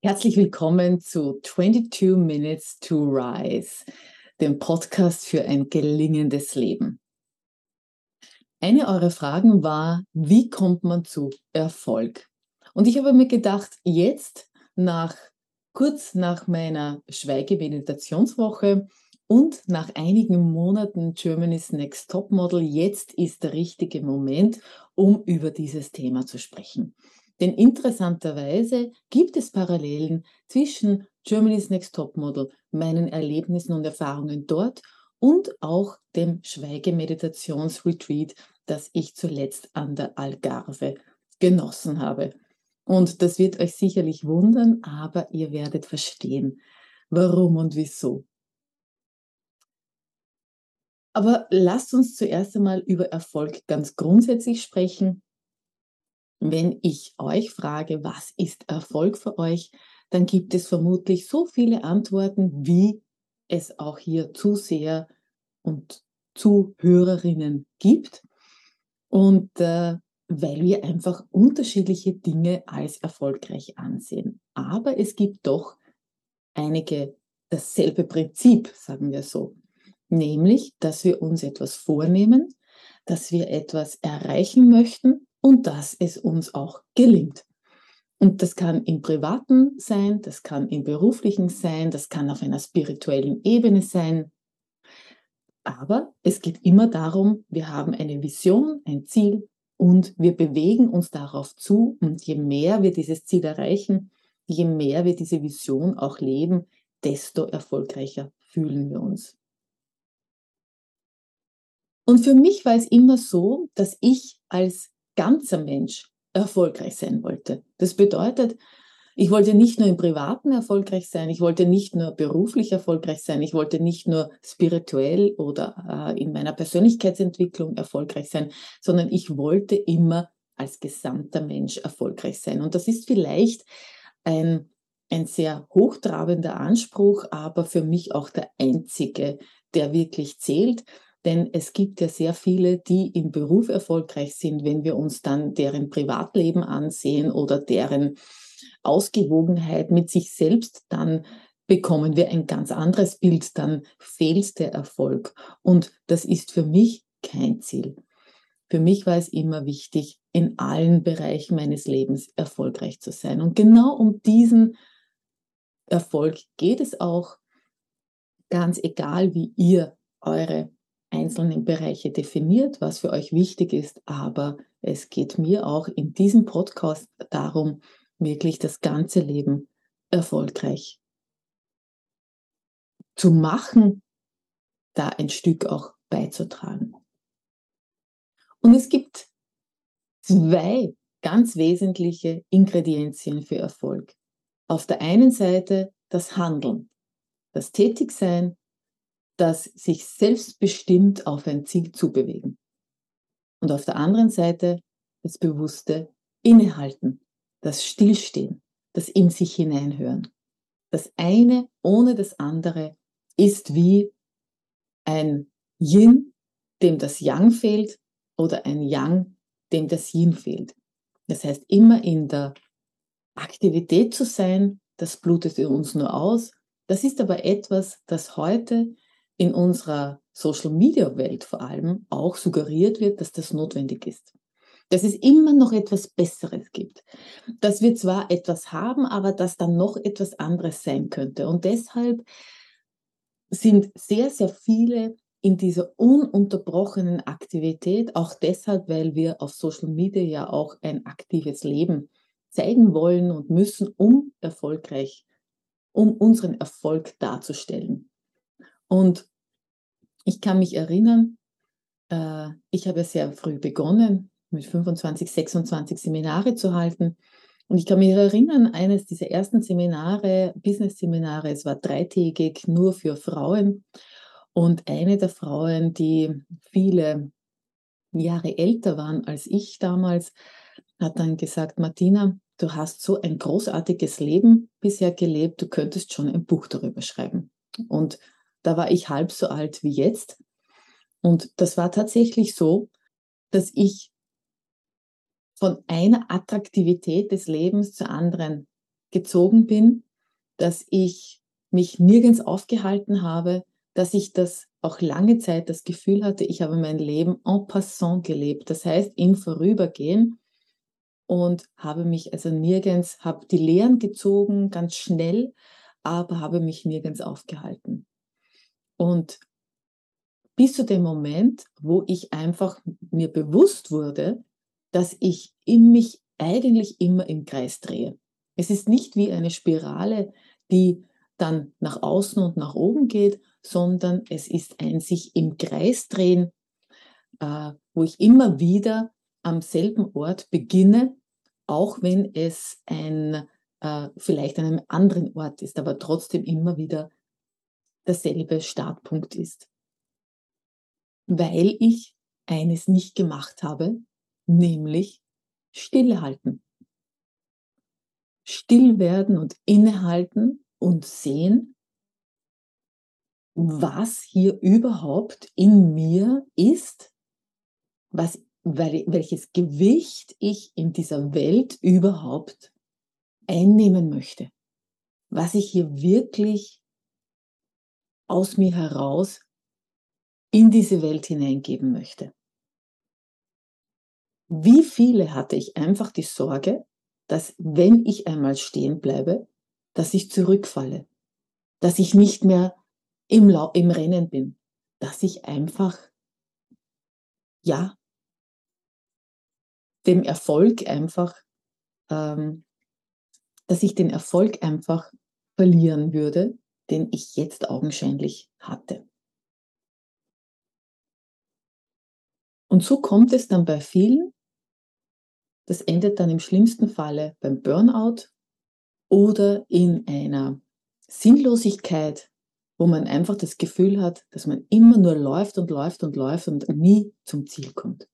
Herzlich willkommen zu 22 Minutes to Rise, dem Podcast für ein gelingendes Leben. Eine eurer Fragen war, wie kommt man zu Erfolg? Und ich habe mir gedacht, jetzt nach kurz nach meiner Schweigemeditationswoche und nach einigen Monaten Germany's Next Top Model, jetzt ist der richtige Moment, um über dieses Thema zu sprechen. Denn interessanterweise gibt es Parallelen zwischen Germany's Next Top Model, meinen Erlebnissen und Erfahrungen dort und auch dem Schweigemeditationsretreat, das ich zuletzt an der Algarve genossen habe. Und das wird euch sicherlich wundern, aber ihr werdet verstehen, warum und wieso. Aber lasst uns zuerst einmal über Erfolg ganz grundsätzlich sprechen wenn ich euch frage, was ist Erfolg für euch, dann gibt es vermutlich so viele Antworten, wie es auch hier Zuseher und Zuhörerinnen gibt. Und äh, weil wir einfach unterschiedliche Dinge als erfolgreich ansehen. Aber es gibt doch einige dasselbe Prinzip, sagen wir so. Nämlich, dass wir uns etwas vornehmen, dass wir etwas erreichen möchten und dass es uns auch gelingt. Und das kann im privaten sein, das kann im beruflichen sein, das kann auf einer spirituellen Ebene sein. Aber es geht immer darum, wir haben eine Vision, ein Ziel und wir bewegen uns darauf zu. Und je mehr wir dieses Ziel erreichen, je mehr wir diese Vision auch leben, desto erfolgreicher fühlen wir uns. Und für mich war es immer so, dass ich als ganzer Mensch erfolgreich sein wollte. Das bedeutet, ich wollte nicht nur im Privaten erfolgreich sein, ich wollte nicht nur beruflich erfolgreich sein, ich wollte nicht nur spirituell oder äh, in meiner Persönlichkeitsentwicklung erfolgreich sein, sondern ich wollte immer als gesamter Mensch erfolgreich sein. Und das ist vielleicht ein, ein sehr hochtrabender Anspruch, aber für mich auch der einzige, der wirklich zählt. Denn es gibt ja sehr viele, die im Beruf erfolgreich sind, wenn wir uns dann deren Privatleben ansehen oder deren Ausgewogenheit mit sich selbst, dann bekommen wir ein ganz anderes Bild, dann fehlt der Erfolg. Und das ist für mich kein Ziel. Für mich war es immer wichtig, in allen Bereichen meines Lebens erfolgreich zu sein. Und genau um diesen Erfolg geht es auch, ganz egal, wie ihr eure einzelnen Bereiche definiert, was für euch wichtig ist, aber es geht mir auch in diesem Podcast darum, wirklich das ganze Leben erfolgreich zu machen, da ein Stück auch beizutragen. Und es gibt zwei ganz wesentliche Ingredienzien für Erfolg. Auf der einen Seite das Handeln, das Tätigsein das sich selbstbestimmt auf ein Ziel zu bewegen. Und auf der anderen Seite das bewusste Innehalten, das Stillstehen, das in sich hineinhören. Das eine ohne das andere ist wie ein Yin, dem das Yang fehlt, oder ein Yang, dem das Yin fehlt. Das heißt, immer in der Aktivität zu sein, das blutet uns nur aus. Das ist aber etwas, das heute in unserer Social-Media-Welt vor allem auch suggeriert wird, dass das notwendig ist. Dass es immer noch etwas Besseres gibt. Dass wir zwar etwas haben, aber dass dann noch etwas anderes sein könnte. Und deshalb sind sehr, sehr viele in dieser ununterbrochenen Aktivität, auch deshalb, weil wir auf Social Media ja auch ein aktives Leben zeigen wollen und müssen, um erfolgreich, um unseren Erfolg darzustellen. Und ich kann mich erinnern, äh, ich habe sehr früh begonnen, mit 25, 26 Seminare zu halten. Und ich kann mich erinnern, eines dieser ersten Seminare, Business-Seminare, es war dreitägig nur für Frauen. Und eine der Frauen, die viele Jahre älter waren als ich damals, hat dann gesagt, Martina, du hast so ein großartiges Leben bisher gelebt, du könntest schon ein Buch darüber schreiben. Und da war ich halb so alt wie jetzt. Und das war tatsächlich so, dass ich von einer Attraktivität des Lebens zur anderen gezogen bin, dass ich mich nirgends aufgehalten habe, dass ich das auch lange Zeit das Gefühl hatte, ich habe mein Leben en passant gelebt. Das heißt, im Vorübergehen und habe mich also nirgends, habe die Lehren gezogen, ganz schnell, aber habe mich nirgends aufgehalten. Und bis zu dem Moment, wo ich einfach mir bewusst wurde, dass ich in mich eigentlich immer im Kreis drehe. Es ist nicht wie eine Spirale, die dann nach außen und nach oben geht, sondern es ist ein sich im Kreis drehen, äh, wo ich immer wieder am selben Ort beginne, auch wenn es ein, äh, vielleicht an einem anderen Ort ist, aber trotzdem immer wieder derselbe Startpunkt ist. Weil ich eines nicht gemacht habe, nämlich stillhalten. Still werden und innehalten und sehen, was hier überhaupt in mir ist, was, welches Gewicht ich in dieser Welt überhaupt einnehmen möchte, was ich hier wirklich aus mir heraus in diese Welt hineingeben möchte. Wie viele hatte ich einfach die Sorge, dass wenn ich einmal stehen bleibe, dass ich zurückfalle, dass ich nicht mehr im, Lau im Rennen bin, dass ich einfach, ja, dem Erfolg einfach, ähm, dass ich den Erfolg einfach verlieren würde, den ich jetzt augenscheinlich hatte. Und so kommt es dann bei vielen, das endet dann im schlimmsten Falle beim Burnout oder in einer Sinnlosigkeit, wo man einfach das Gefühl hat, dass man immer nur läuft und läuft und läuft und nie zum Ziel kommt.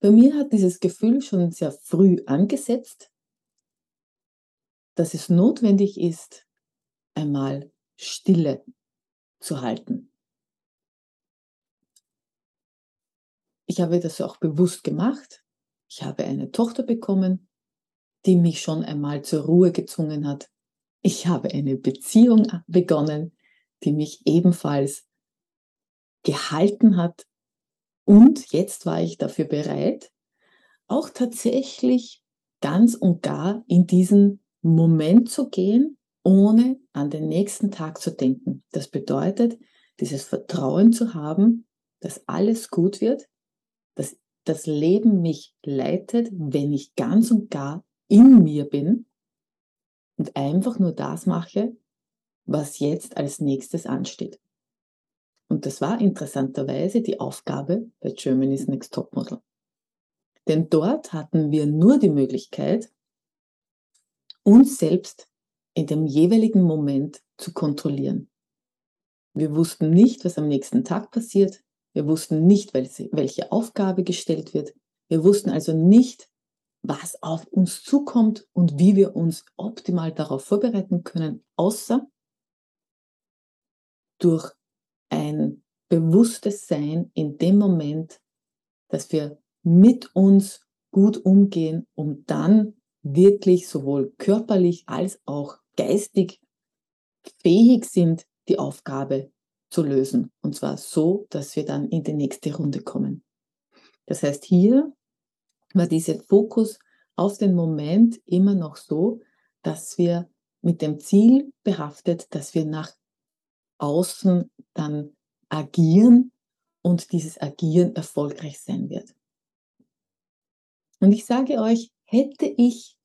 Bei mir hat dieses Gefühl schon sehr früh angesetzt, dass es notwendig ist, einmal Stille zu halten. Ich habe das auch bewusst gemacht. Ich habe eine Tochter bekommen, die mich schon einmal zur Ruhe gezwungen hat. Ich habe eine Beziehung begonnen, die mich ebenfalls gehalten hat. Und jetzt war ich dafür bereit, auch tatsächlich ganz und gar in diesen Moment zu gehen, ohne an den nächsten Tag zu denken. Das bedeutet, dieses Vertrauen zu haben, dass alles gut wird, dass das Leben mich leitet, wenn ich ganz und gar in mir bin und einfach nur das mache, was jetzt als nächstes ansteht. Und das war interessanterweise die Aufgabe bei Germany's Next Topmodel. Denn dort hatten wir nur die Möglichkeit, uns selbst in dem jeweiligen Moment zu kontrollieren. Wir wussten nicht, was am nächsten Tag passiert. Wir wussten nicht, welche Aufgabe gestellt wird. Wir wussten also nicht, was auf uns zukommt und wie wir uns optimal darauf vorbereiten können, außer durch ein bewusstes Sein in dem Moment, dass wir mit uns gut umgehen, um dann wirklich sowohl körperlich als auch geistig fähig sind, die Aufgabe zu lösen. Und zwar so, dass wir dann in die nächste Runde kommen. Das heißt, hier war dieser Fokus auf den Moment immer noch so, dass wir mit dem Ziel behaftet, dass wir nach außen dann agieren und dieses Agieren erfolgreich sein wird. Und ich sage euch, hätte ich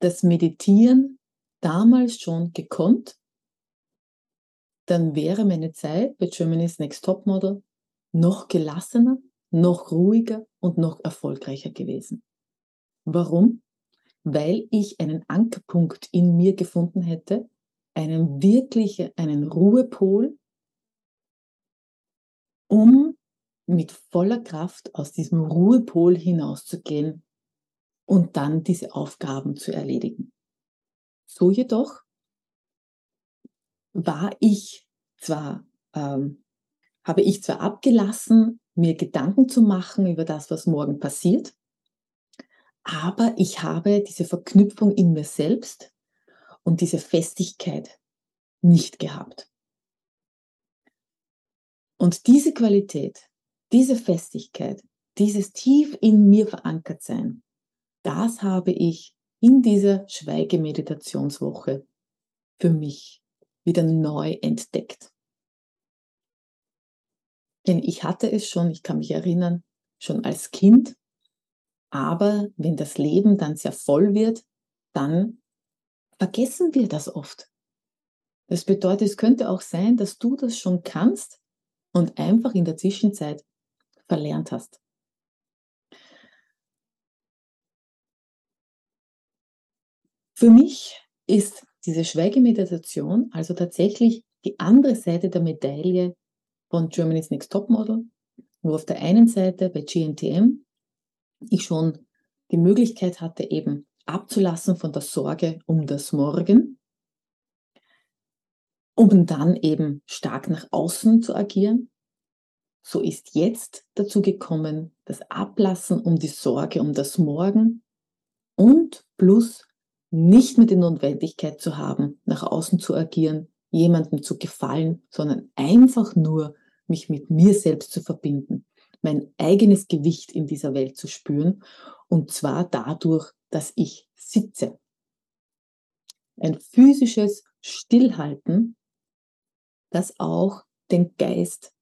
das Meditieren damals schon gekonnt, dann wäre meine Zeit bei Germany's Next Top Model noch gelassener, noch ruhiger und noch erfolgreicher gewesen. Warum? Weil ich einen Ankerpunkt in mir gefunden hätte, einen wirklichen, einen Ruhepol, um mit voller Kraft aus diesem Ruhepol hinauszugehen und dann diese Aufgaben zu erledigen. So jedoch war ich zwar, ähm, habe ich zwar abgelassen, mir Gedanken zu machen über das, was morgen passiert, aber ich habe diese Verknüpfung in mir selbst und diese Festigkeit nicht gehabt. Und diese Qualität, diese Festigkeit, dieses tief in mir verankert sein, das habe ich in dieser Schweigemeditationswoche für mich wieder neu entdeckt. Denn ich hatte es schon, ich kann mich erinnern, schon als Kind, aber wenn das Leben dann sehr voll wird, dann vergessen wir das oft. Das bedeutet, es könnte auch sein, dass du das schon kannst und einfach in der Zwischenzeit verlernt hast. Für mich ist diese Schweigemeditation also tatsächlich die andere Seite der Medaille von Germany's Next Topmodel, wo auf der einen Seite bei GNTM ich schon die Möglichkeit hatte, eben abzulassen von der Sorge um das Morgen, um dann eben stark nach außen zu agieren. So ist jetzt dazu gekommen, das Ablassen um die Sorge um das Morgen und plus nicht mehr die Notwendigkeit zu haben, nach außen zu agieren, jemandem zu gefallen, sondern einfach nur mich mit mir selbst zu verbinden, mein eigenes Gewicht in dieser Welt zu spüren und zwar dadurch, dass ich sitze. Ein physisches Stillhalten, das auch den Geist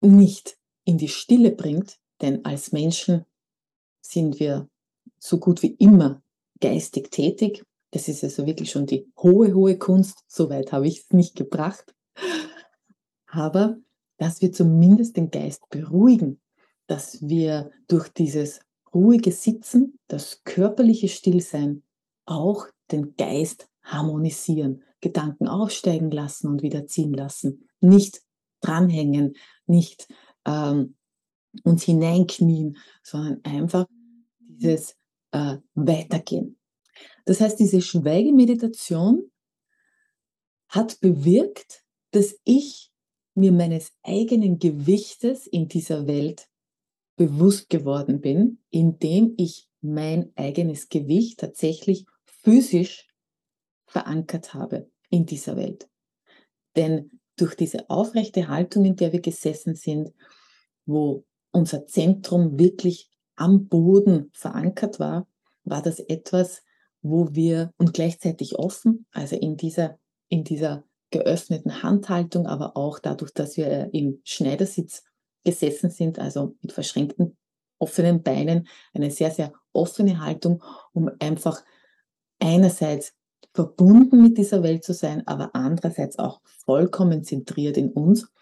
nicht in die Stille bringt, denn als Menschen sind wir so gut wie immer geistig tätig. Das ist also wirklich schon die hohe, hohe Kunst. Soweit habe ich es nicht gebracht. Aber dass wir zumindest den Geist beruhigen, dass wir durch dieses ruhige Sitzen, das körperliche Stillsein auch den Geist harmonisieren, Gedanken aufsteigen lassen und wieder ziehen lassen, nicht dranhängen, nicht ähm, uns hineinknien, sondern einfach dieses äh, weitergehen. Das heißt, diese Schweigemeditation hat bewirkt, dass ich mir meines eigenen Gewichtes in dieser Welt bewusst geworden bin, indem ich mein eigenes Gewicht tatsächlich physisch verankert habe in dieser Welt. Denn durch diese aufrechte Haltung, in der wir gesessen sind, wo unser Zentrum wirklich am Boden verankert war, war das etwas, wo wir und gleichzeitig offen, also in dieser, in dieser geöffneten Handhaltung, aber auch dadurch, dass wir im Schneidersitz gesessen sind, also mit verschränkten offenen Beinen, eine sehr, sehr offene Haltung, um einfach einerseits verbunden mit dieser Welt zu sein, aber andererseits auch vollkommen zentriert in uns.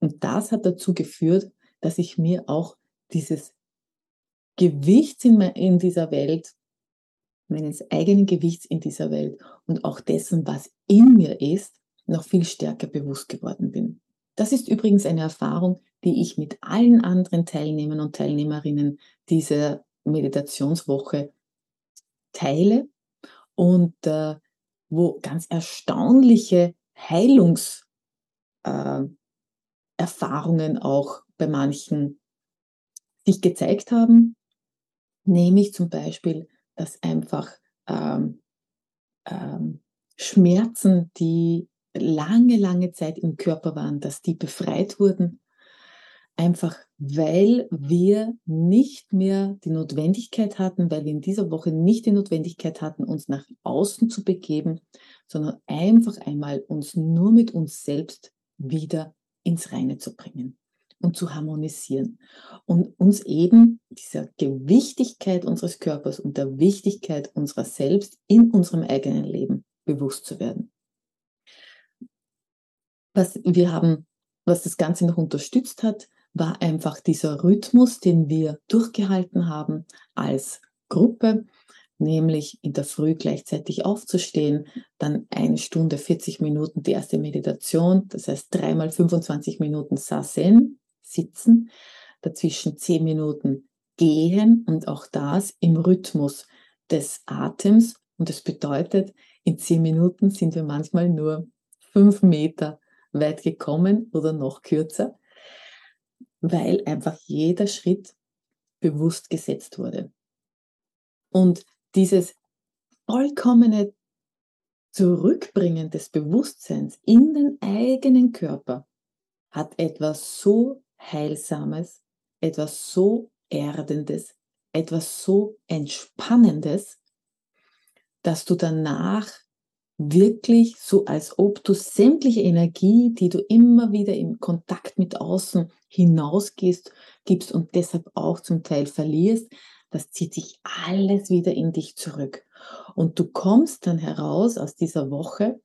Und das hat dazu geführt, dass ich mir auch dieses Gewichts in, in dieser Welt, meines eigenen Gewichts in dieser Welt und auch dessen, was in mir ist, noch viel stärker bewusst geworden bin. Das ist übrigens eine Erfahrung, die ich mit allen anderen Teilnehmern und Teilnehmerinnen dieser Meditationswoche teile und äh, wo ganz erstaunliche Heilungserfahrungen äh, auch bei manchen sich gezeigt haben, nämlich zum Beispiel, dass einfach ähm, ähm, Schmerzen, die lange, lange Zeit im Körper waren, dass die befreit wurden, einfach weil wir nicht mehr die Notwendigkeit hatten, weil wir in dieser Woche nicht die Notwendigkeit hatten, uns nach außen zu begeben, sondern einfach einmal uns nur mit uns selbst wieder ins Reine zu bringen und zu harmonisieren und uns eben dieser Gewichtigkeit unseres Körpers und der Wichtigkeit unserer selbst in unserem eigenen Leben bewusst zu werden. Was wir haben, was das Ganze noch unterstützt hat, war einfach dieser Rhythmus, den wir durchgehalten haben als Gruppe, nämlich in der Früh gleichzeitig aufzustehen, dann eine Stunde 40 Minuten die erste Meditation, das heißt dreimal 25 Minuten Sasen, sitzen, dazwischen zehn Minuten gehen und auch das im Rhythmus des Atems. Und das bedeutet, in zehn Minuten sind wir manchmal nur fünf Meter weit gekommen oder noch kürzer, weil einfach jeder Schritt bewusst gesetzt wurde. Und dieses vollkommene Zurückbringen des Bewusstseins in den eigenen Körper hat etwas so Heilsames, etwas so Erdendes, etwas so Entspannendes, dass du danach wirklich so, als ob du sämtliche Energie, die du immer wieder im Kontakt mit außen hinausgehst, gibst und deshalb auch zum Teil verlierst, das zieht sich alles wieder in dich zurück. Und du kommst dann heraus aus dieser Woche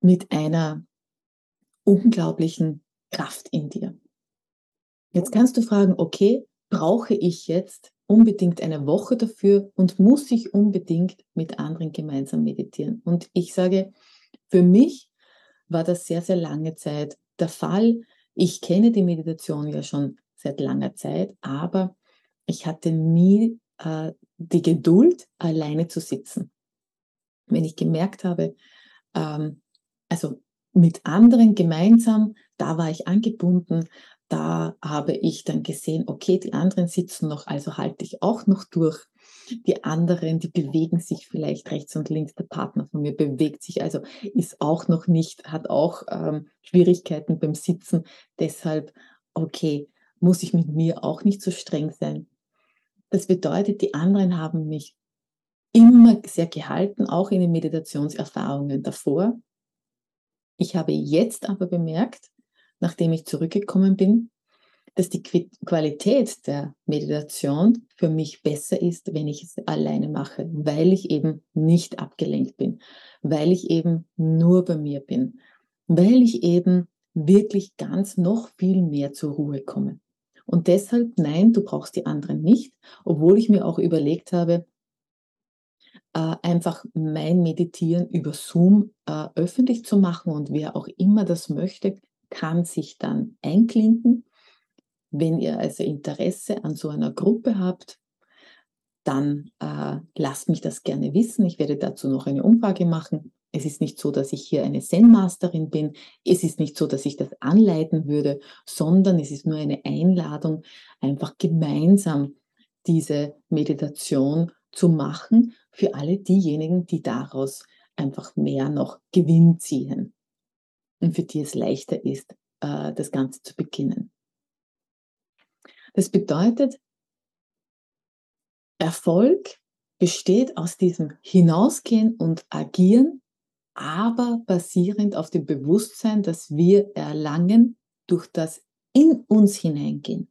mit einer unglaublichen Kraft in dir. Jetzt kannst du fragen, okay, brauche ich jetzt unbedingt eine Woche dafür und muss ich unbedingt mit anderen gemeinsam meditieren? Und ich sage, für mich war das sehr, sehr lange Zeit der Fall. Ich kenne die Meditation ja schon seit langer Zeit, aber ich hatte nie äh, die Geduld, alleine zu sitzen. Wenn ich gemerkt habe, ähm, also mit anderen gemeinsam, da war ich angebunden, da habe ich dann gesehen, okay, die anderen sitzen noch, also halte ich auch noch durch. Die anderen, die bewegen sich vielleicht rechts und links. Der Partner von mir bewegt sich, also ist auch noch nicht, hat auch ähm, Schwierigkeiten beim Sitzen. Deshalb, okay, muss ich mit mir auch nicht so streng sein. Das bedeutet, die anderen haben mich immer sehr gehalten, auch in den Meditationserfahrungen davor. Ich habe jetzt aber bemerkt, nachdem ich zurückgekommen bin, dass die Qualität der Meditation für mich besser ist, wenn ich es alleine mache, weil ich eben nicht abgelenkt bin, weil ich eben nur bei mir bin, weil ich eben wirklich ganz noch viel mehr zur Ruhe komme. Und deshalb, nein, du brauchst die anderen nicht, obwohl ich mir auch überlegt habe, äh, einfach mein Meditieren über Zoom äh, öffentlich zu machen und wer auch immer das möchte, kann sich dann einklinken. Wenn ihr also Interesse an so einer Gruppe habt, dann äh, lasst mich das gerne wissen. Ich werde dazu noch eine Umfrage machen. Es ist nicht so, dass ich hier eine Zen-Masterin bin. Es ist nicht so, dass ich das anleiten würde, sondern es ist nur eine Einladung, einfach gemeinsam diese Meditation zu machen für alle diejenigen, die daraus einfach mehr noch Gewinn ziehen und für die es leichter ist, äh, das Ganze zu beginnen. Das bedeutet, Erfolg besteht aus diesem Hinausgehen und Agieren aber basierend auf dem Bewusstsein, das wir erlangen durch das in uns hineingehen,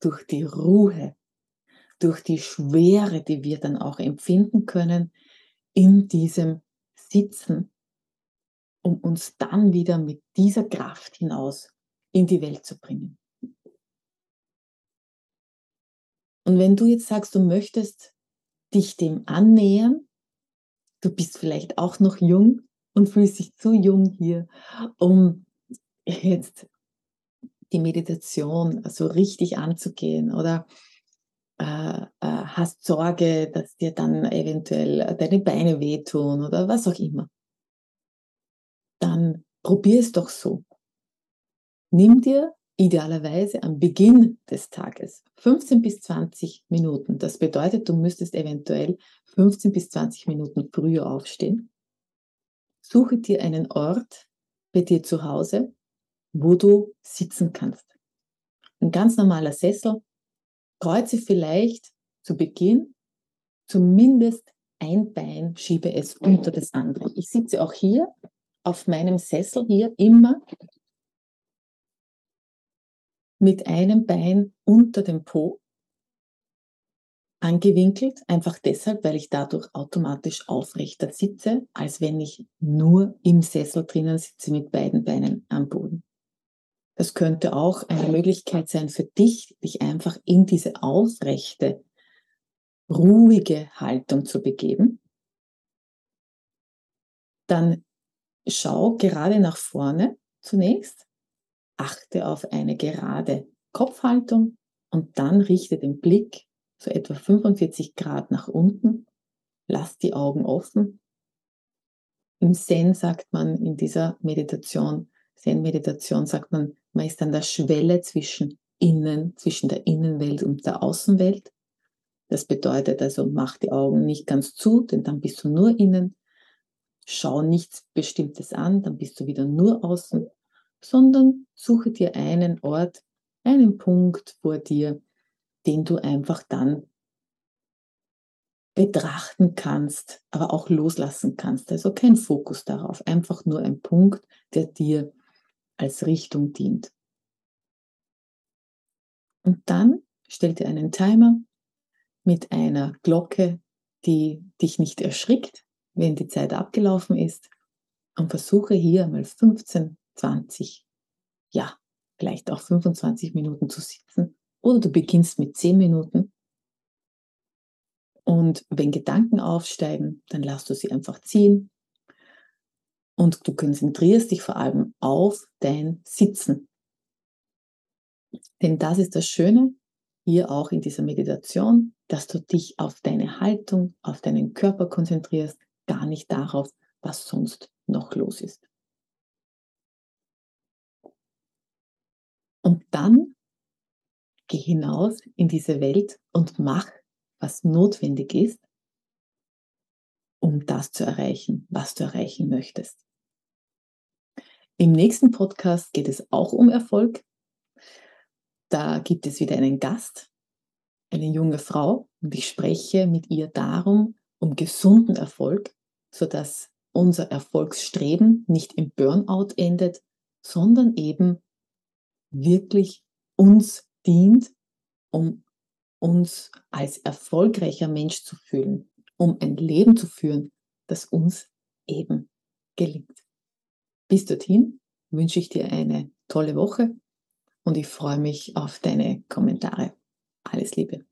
durch die Ruhe, durch die Schwere, die wir dann auch empfinden können in diesem Sitzen, um uns dann wieder mit dieser Kraft hinaus in die Welt zu bringen. Und wenn du jetzt sagst, du möchtest dich dem annähern, du bist vielleicht auch noch jung und fühlst dich zu jung hier, um jetzt die Meditation so richtig anzugehen oder hast Sorge, dass dir dann eventuell deine Beine wehtun oder was auch immer, dann probier es doch so. Nimm dir idealerweise am Beginn des Tages 15 bis 20 Minuten. Das bedeutet, du müsstest eventuell 15 bis 20 Minuten früher aufstehen. Suche dir einen Ort bei dir zu Hause, wo du sitzen kannst. Ein ganz normaler Sessel. Kreuze vielleicht zu Beginn zumindest ein Bein, schiebe es unter das andere. Ich sitze auch hier auf meinem Sessel hier immer mit einem Bein unter dem Po angewinkelt, einfach deshalb, weil ich dadurch automatisch aufrechter sitze, als wenn ich nur im Sessel drinnen sitze mit beiden Beinen am Boden. Das könnte auch eine Möglichkeit sein für dich, dich einfach in diese aufrechte, ruhige Haltung zu begeben. Dann schau gerade nach vorne zunächst achte auf eine gerade Kopfhaltung und dann richte den Blick so etwa 45 Grad nach unten. Lass die Augen offen. Im Zen sagt man in dieser Meditation, Zen-Meditation sagt man, Man ist an der Schwelle zwischen innen, zwischen der Innenwelt und der Außenwelt. Das bedeutet also, mach die Augen nicht ganz zu, denn dann bist du nur innen. Schau nichts Bestimmtes an, dann bist du wieder nur außen, sondern suche dir einen Ort, einen Punkt vor dir, den du einfach dann betrachten kannst, aber auch loslassen kannst. Also kein Fokus darauf, einfach nur ein Punkt, der dir als Richtung dient. Und dann stell dir einen Timer mit einer Glocke, die dich nicht erschrickt, wenn die Zeit abgelaufen ist. Und versuche hier mal 15, 20, ja, vielleicht auch 25 Minuten zu sitzen. Oder du beginnst mit 10 Minuten und wenn Gedanken aufsteigen, dann lass du sie einfach ziehen. Und du konzentrierst dich vor allem auf dein Sitzen. Denn das ist das Schöne hier auch in dieser Meditation, dass du dich auf deine Haltung, auf deinen Körper konzentrierst, gar nicht darauf, was sonst noch los ist. Und dann geh hinaus in diese Welt und mach was notwendig ist, um das zu erreichen, was du erreichen möchtest. Im nächsten Podcast geht es auch um Erfolg. Da gibt es wieder einen Gast, eine junge Frau, und ich spreche mit ihr darum, um gesunden Erfolg, sodass unser Erfolgsstreben nicht im Burnout endet, sondern eben wirklich uns dient, um uns als erfolgreicher Mensch zu fühlen, um ein Leben zu führen, das uns eben gelingt. Bis dorthin wünsche ich dir eine tolle Woche und ich freue mich auf deine Kommentare. Alles Liebe.